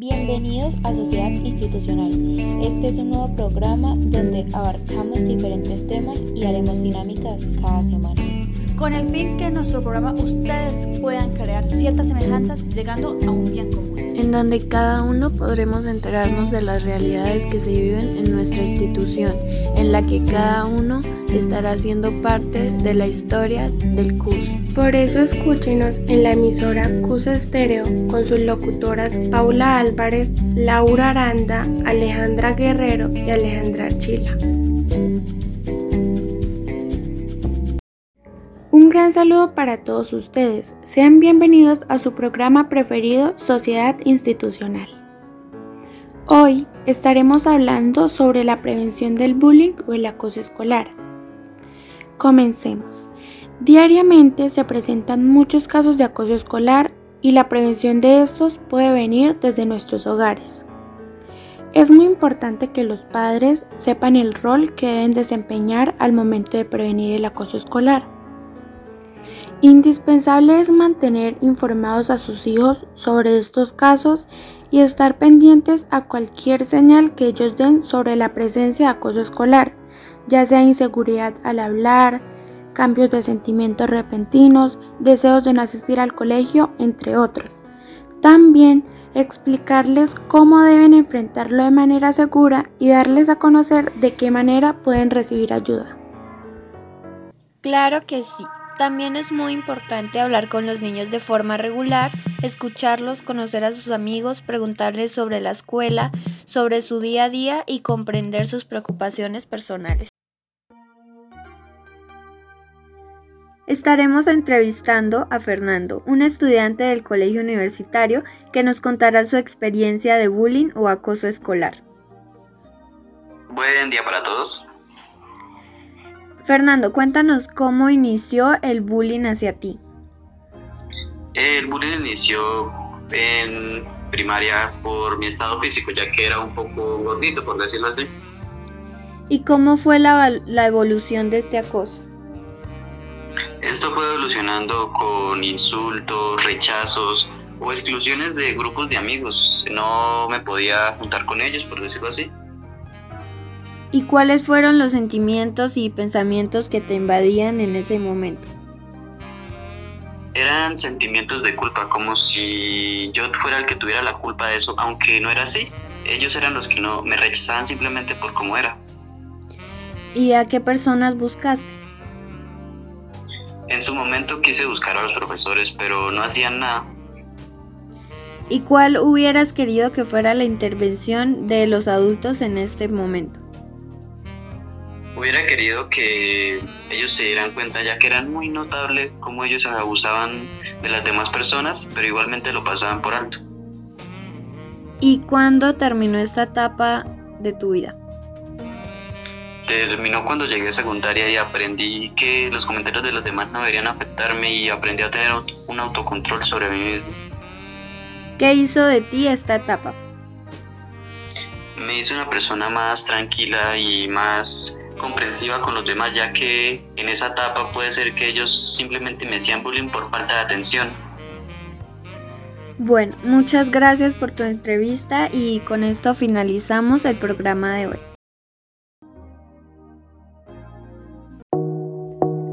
Bienvenidos a Sociedad Institucional. Este es un nuevo programa donde abarcamos diferentes temas y haremos dinámicas cada semana. Con el fin que en nuestro programa ustedes puedan crear ciertas semejanzas llegando a un bien común en donde cada uno podremos enterarnos de las realidades que se viven en nuestra institución, en la que cada uno estará siendo parte de la historia del CUS. Por eso escúchenos en la emisora CUS Estéreo con sus locutoras Paula Álvarez, Laura Aranda, Alejandra Guerrero y Alejandra Chila. Gran saludo para todos ustedes. Sean bienvenidos a su programa preferido Sociedad Institucional. Hoy estaremos hablando sobre la prevención del bullying o el acoso escolar. Comencemos. Diariamente se presentan muchos casos de acoso escolar y la prevención de estos puede venir desde nuestros hogares. Es muy importante que los padres sepan el rol que deben desempeñar al momento de prevenir el acoso escolar Indispensable es mantener informados a sus hijos sobre estos casos y estar pendientes a cualquier señal que ellos den sobre la presencia de acoso escolar, ya sea inseguridad al hablar, cambios de sentimientos repentinos, deseos de no asistir al colegio, entre otros. También explicarles cómo deben enfrentarlo de manera segura y darles a conocer de qué manera pueden recibir ayuda. Claro que sí. También es muy importante hablar con los niños de forma regular, escucharlos, conocer a sus amigos, preguntarles sobre la escuela, sobre su día a día y comprender sus preocupaciones personales. Estaremos entrevistando a Fernando, un estudiante del colegio universitario que nos contará su experiencia de bullying o acoso escolar. Buen día para todos. Fernando, cuéntanos cómo inició el bullying hacia ti. El bullying inició en primaria por mi estado físico, ya que era un poco gordito, por decirlo así. ¿Y cómo fue la, la evolución de este acoso? Esto fue evolucionando con insultos, rechazos o exclusiones de grupos de amigos. No me podía juntar con ellos, por decirlo así. ¿Y cuáles fueron los sentimientos y pensamientos que te invadían en ese momento? Eran sentimientos de culpa, como si yo fuera el que tuviera la culpa de eso, aunque no era así. Ellos eran los que no me rechazaban simplemente por cómo era. ¿Y a qué personas buscaste? En su momento quise buscar a los profesores, pero no hacían nada. ¿Y cuál hubieras querido que fuera la intervención de los adultos en este momento? Hubiera querido que ellos se dieran cuenta ya que eran muy notable cómo ellos abusaban de las demás personas, pero igualmente lo pasaban por alto. ¿Y cuándo terminó esta etapa de tu vida? Terminó cuando llegué a secundaria y aprendí que los comentarios de los demás no deberían afectarme y aprendí a tener un autocontrol sobre mí mismo. ¿Qué hizo de ti esta etapa? Me hizo una persona más tranquila y más comprensiva con los demás, ya que en esa etapa puede ser que ellos simplemente me hacían bullying por falta de atención. Bueno, muchas gracias por tu entrevista y con esto finalizamos el programa de hoy.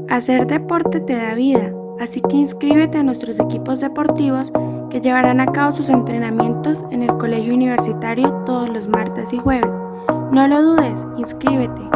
Hacer deporte te da vida, así que inscríbete a nuestros equipos deportivos que llevarán a cabo sus entrenamientos en el colegio universitario todos los martes y jueves. No lo dudes, inscríbete.